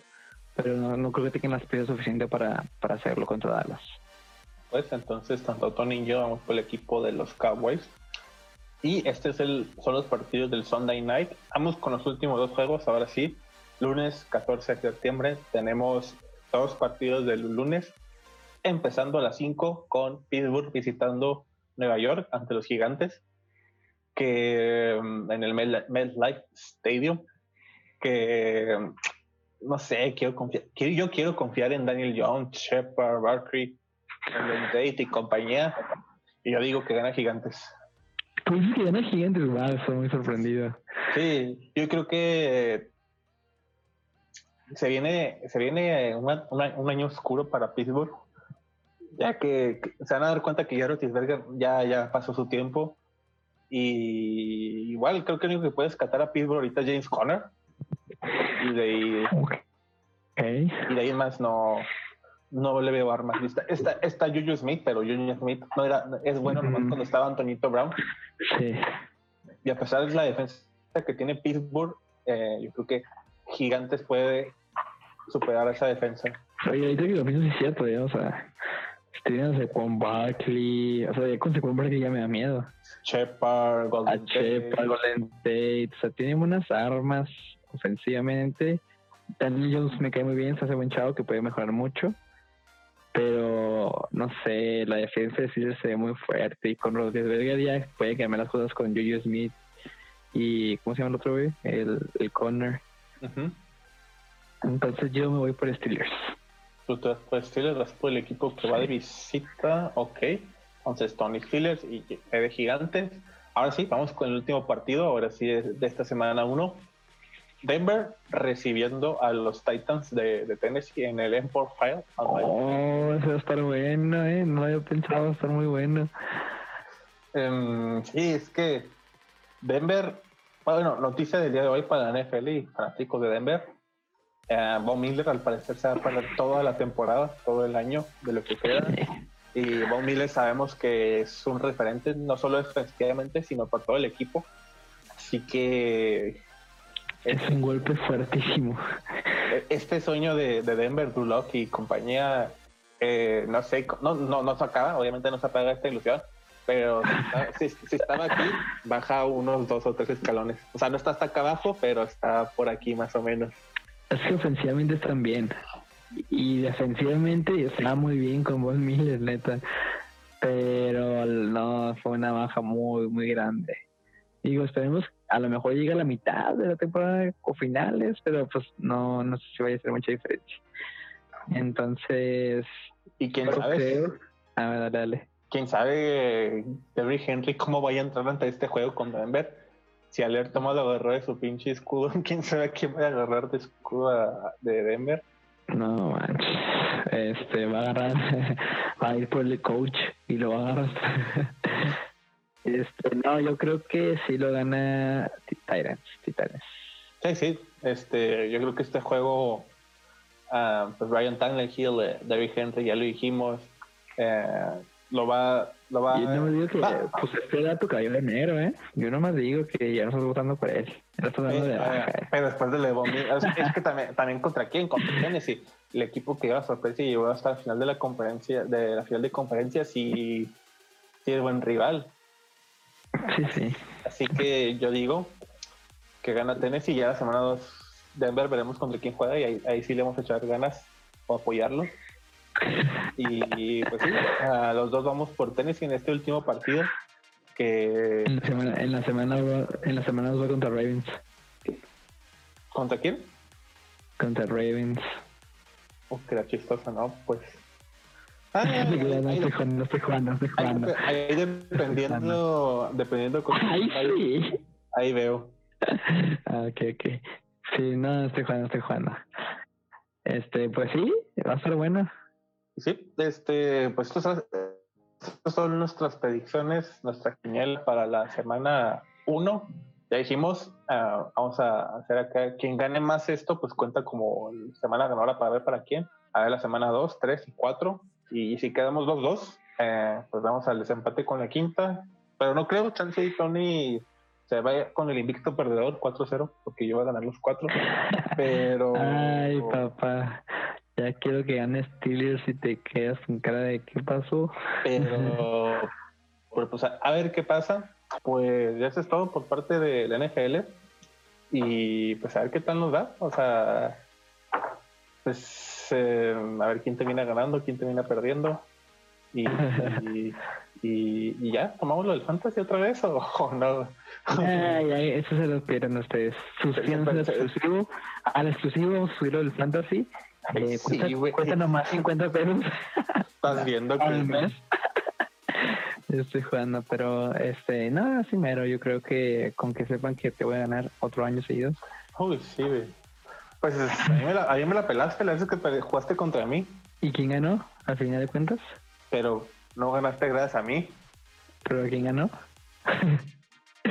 pero no, creo que tengan las piezas suficientes para, para hacerlo contra Dallas. Pues entonces, tanto Tony y yo vamos por el equipo de los Cowboys. Y este es el, son los partidos del Sunday Night. Vamos con los últimos dos juegos, ahora sí lunes 14 de septiembre tenemos dos partidos del lunes, empezando a las 5 con Pittsburgh visitando Nueva York ante los gigantes, que mm, en el MetLife Stadium, que mm, no sé, quiero confiar, yo quiero confiar en Daniel Jones, Shepard, Barkley, Date y compañía, y yo digo que gana gigantes. Pues que gana gigantes, wow, estoy muy sorprendido. Sí, yo creo que se viene, se viene un año oscuro para Pittsburgh, ya que, se van a dar cuenta que ya Rotisberger ya, ya pasó su tiempo. Y igual creo que lo único que puede escatar a Pittsburgh ahorita es James Conner. Y de ahí, y de ahí más no, no le veo armas. Está, está, Juju Smith, pero Juju Smith no era, es bueno nomás cuando estaba Antonito Brown. Sí. Y a pesar de la defensa que tiene Pittsburgh, eh, yo creo que Gigantes puede superar esa defensa. Oye, ahorita que lo pienso es cierto, ya, o sea, estoy con Barkley, o sea, ya con Saquon Barkley ya me da miedo. Shepard, Golden a Shepard, Golden Tate, o sea, tiene buenas armas ofensivamente. Daniel Jones me cae muy bien, se hace buen chavo que puede mejorar mucho. Pero no sé, la defensa de Steelers se ve muy fuerte y con Rodríguez ya puede cambiar las cosas con Juju Smith y ¿cómo se llama el otro güey? El, el Connor. Entonces yo me voy por Steelers. Vas por Steelers, vas por el equipo que va de visita, ok. Entonces Tony Steelers y de Gigantes. Ahora sí, vamos con el último partido, ahora sí de esta semana 1. Denver recibiendo a los Titans de, Tennessee en el Empire File. Oh, eso va a estar bueno, ¿eh? No había pensado, va a estar muy bueno. Em, sí, es que Denver, bueno, noticia del día de hoy para la NFL y fanáticos de Denver Uh, Von Miller al parecer se va a perder toda la temporada, todo el año de lo que queda. Y Von Miller sabemos que es un referente no solo defensivamente, sino para todo el equipo. Así que... Es un golpe fuertísimo. E-, este sueño de, Denver, Duloc y compañía, eh, no sé, no, no, no se acaba, obviamente no se apaga esta ilusión, pero si, si, estaba aquí, baja unos dos o tres escalones. O sea, no está hasta acá abajo, pero está por aquí más o menos. Es que ofensivamente están bien. Y defensivamente está muy bien con Von Miller, neta. Pero no, fue una baja muy, muy grande. Digo, esperemos, a lo mejor llega a la mitad de la temporada o finales, pero pues no, no sé si vaya a ser mucha diferencia. Entonces. ¿Y quién sabe? A ver, dale, dale. ¿Quién sabe, Derrick Henry, cómo vaya a entrar ante este juego con Denver? Si Aler toma lo agarró de su pinche escudo, quién sabe quién va a agarrar de escudo de Denver. No manches, este va a agarrar, va a ir por el coach y lo va a agarrar. Este, no, yo creo que sí lo gana Titans, Titans. Sí, sí, este, yo creo que este juego, uh, pues Ryan Tannehill, eh, David Henry, ya lo dijimos, eh, lo va, lo va. Yo no digo que, pues este dato cayó de enero, ¿eh? Yo nomás digo que ya no estás votando por él. Dando de baja, eh. Pero después de Lebon, es, es, que también, también contra quién, contra Tennessee. El equipo que iba sorpresa y llegó hasta el final de la conferencia, de la final de conferencia, sí, sí es buen rival. Sí, sí. Así que yo digo que gana Tennessee y ya la semana 2 Denver veremos contra quién juega y ahí, ahí sí le vamos a echar ganas o apoyarlo. Y pues sí, a los dos vamos por tenis en este último partido. Que en la semana, en la semana, en la semana va contra Ravens. ¿Contra quién? Contra Ravens. Oh, que era chistosa, ¿no? Pues. Ah, no, estoy jugando, no estoy jugando, estoy jugando. Ahí, dependiendo, dependiendo con ahí, sí. ahí veo. Ah, ok, ok. Sí, no, estoy jugando, estoy jugando. Este, pues sí, va a ser bueno. Sí, este, pues estas, son nuestras predicciones, nuestra genial para la semana 1. Ya dijimos, ah, vamos a hacer acá, quien gane más esto, pues cuenta como semana ganadora para ver para quién. A ver la semana 2, 3 y 4. Y, si quedamos 2-2, eh, pues vamos al desempate con la quinta. Pero no creo, chance y Tony se vaya con el invicto perdedor 4-0, porque yo voy a ganar los 4. Pero. Ay, papá. Ya quiero que gane Steelers y te quedas con cara de qué pasó. Pero, pues, a, ver qué pasa. Pues ya eso es todo por parte de la NFL. Y pues a ver qué tal nos da. O sea, pues eh, a ver quién termina ganando, quién termina perdiendo. Y, y, ya, tomamos lo del fantasy otra vez o, no. Ay, ay, eso se lo pierden ustedes. Suscríbanse al exclusivo. Al exclusivo vamos a subir lo del fantasy eh, cuesta, nomás 50 pesos. Estás viendo que. Estoy jugando, pero este, no, así mero. Yo creo que con que sepan que te voy a ganar otro año seguido. Uy, sí, güey. Pues a mí, me la, a mí me la pelaste la vez que jugaste contra mí. ¿Y quién ganó, al final de cuentas? Pero no ganaste gracias a mí. ¿Pero quién ganó?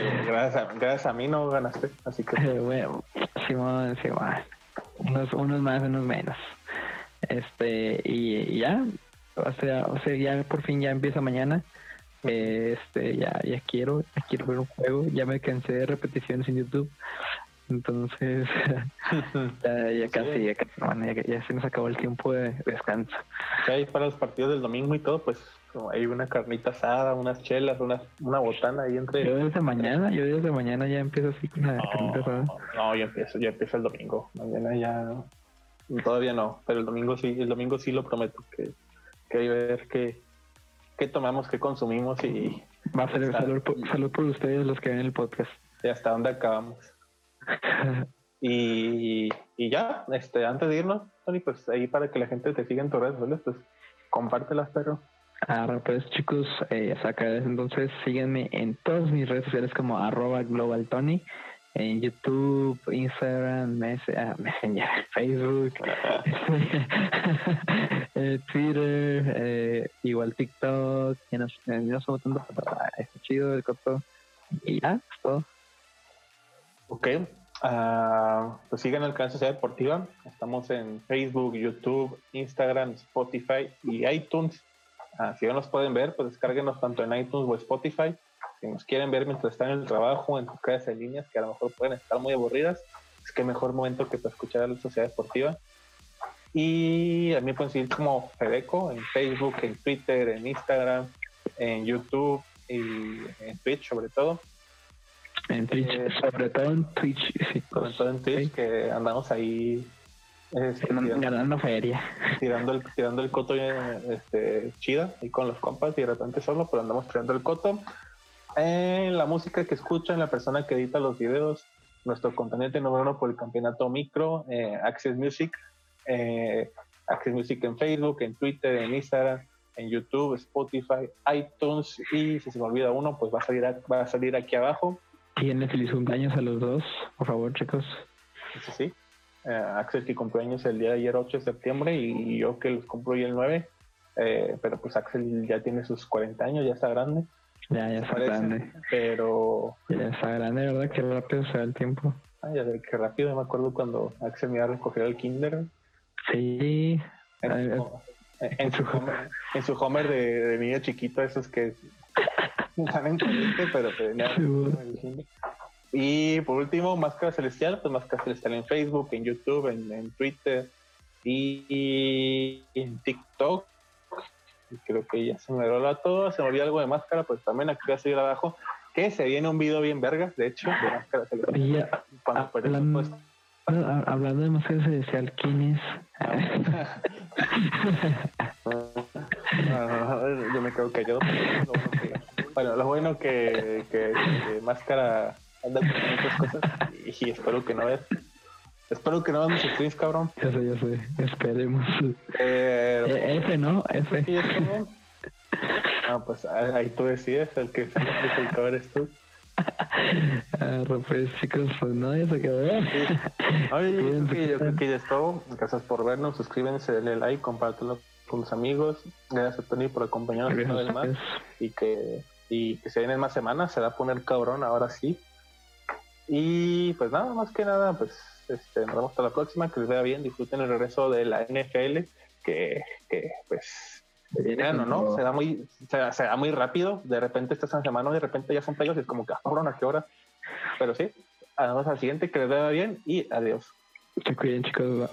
gracias, a, gracias a mí no ganaste, así que... bueno, Simón, Simón unos, unos más, unos menos. Este, y, ya, o sea, o sea, ya por fin ya empieza mañana. Este, ya, ya quiero, ya quiero ver un juego, ya me cansé de repeticiones en YouTube. Entonces, ya, casi, ya, ya, se nos acabó el tiempo de descanso. Ya para los partidos del domingo y todo, pues hay una carnita asada, unas chelas, una, una botana ahí entre. Yo desde mañana, yo desde mañana ya empiezo así con la carnita asada. No, yo empiezo, ya empiezo el domingo. Mañana ya. Todavía no, pero el domingo sí, el domingo sí lo prometo que, que hay que ver qué, qué tomamos, qué consumimos y. Va a ser salud salud por ustedes los que ven el podcast. Y hasta dónde acabamos. y, y ya, este, antes de irnos, Tony, pues ahí para que la gente te siga en tus redes sociales, pues compártelas, pero Ahora pues chicos, eh, saca entonces síguenme en todas mis redes sociales como arroba global tony en YouTube, Instagram, ah, Messenger, Facebook, eh, Twitter, eh, igual TikTok, ya no, no soy tanto, pero está chido el coto. Y ya, es todo. Ok, Uh, pues sigan el canal Sociedad Deportiva. Estamos en Facebook, YouTube, Instagram, Spotify y iTunes. Uh, si no nos pueden ver, pues descárguenos tanto en iTunes o Spotify. Si nos quieren ver mientras están en el trabajo, en sus casas en líneas, que a lo mejor pueden estar muy aburridas, es que mejor momento que para escuchar a la Sociedad Deportiva. Y a mí pueden seguir como Fedeco en Facebook, en Twitter, en Instagram, en YouTube y en Twitch sobre todo. En Twitch, eh, sobre todo en Twitch. Sí, sobre todo en Twitch, que andamos ahí este, ganando feria. Tirando el, tirando el coto este, chida y con los compas y de repente solo, pero andamos tirando el coto. En la música que escuchan, la persona que edita los videos, nuestro contenido número uno por el campeonato micro, eh, Access Music, eh, Access Music en Facebook, en Twitter, en Instagram, en YouTube, Spotify, iTunes y si se me olvida uno, pues va a salir, va a salir aquí abajo. Tiene feliz cumpleaños a los dos, por favor, chicos. Sí, sí. Eh, Axel que cumpleaños el día de ayer 8 de septiembre y yo que los cumplo hoy el 9. Eh, pero pues Axel ya tiene sus 40 años, ya está grande. Ya, ya está grande. Pero. Ya está grande, ¿verdad? Qué rápido se va el tiempo. Ay, ya qué rápido. Me acuerdo cuando Axel me iba a recoger al Kinder. Sí. En, su, Homer, en su Homer de, niño chiquito, esos que están pero Y por último, Máscara Celestial, pues Máscara Celestial en Facebook, en YouTube, en, Twitter y, en TikTok. creo que ya se me rola todo. Se me olvidó algo de Máscara, pues también aquí voy a seguir abajo. Que se viene un video bien vergas, de hecho, de Máscara Celestial. Hablando de máscara celestial, ¿quién es? yo me quedo callado. Bueno, lo bueno que, que, máscara anda con muchas cosas y, espero que no veas. Espero que no veas mis streams, cabrón. Ya sé, ya sé. Esperemos. Eh, F, ¿no? F. No, pues ahí tú decides, el que el que eres tú. Ah, pues chicos, pues no, ya se quedó. Oye, yo, creo que, ya es todo. Gracias por vernos, suscríbanse, denle like, compártelo con los amigos. Gracias a Tony por acompañarnos una vez más. Y que, y que se vienen más semanas, se va a poner cabrón ahora sí. Y pues nada, más que nada, pues este, nos vemos hasta la próxima, que les vea bien, disfruten el regreso de la NFL, que, que pues ¿no? Se da muy, se, da muy rápido. De repente estás en semana y de repente ya son playos y es como que, ah, ¿a qué hora? Pero sí, vamos al siguiente, que les vaya bien y adiós. Se cuiden, chicos.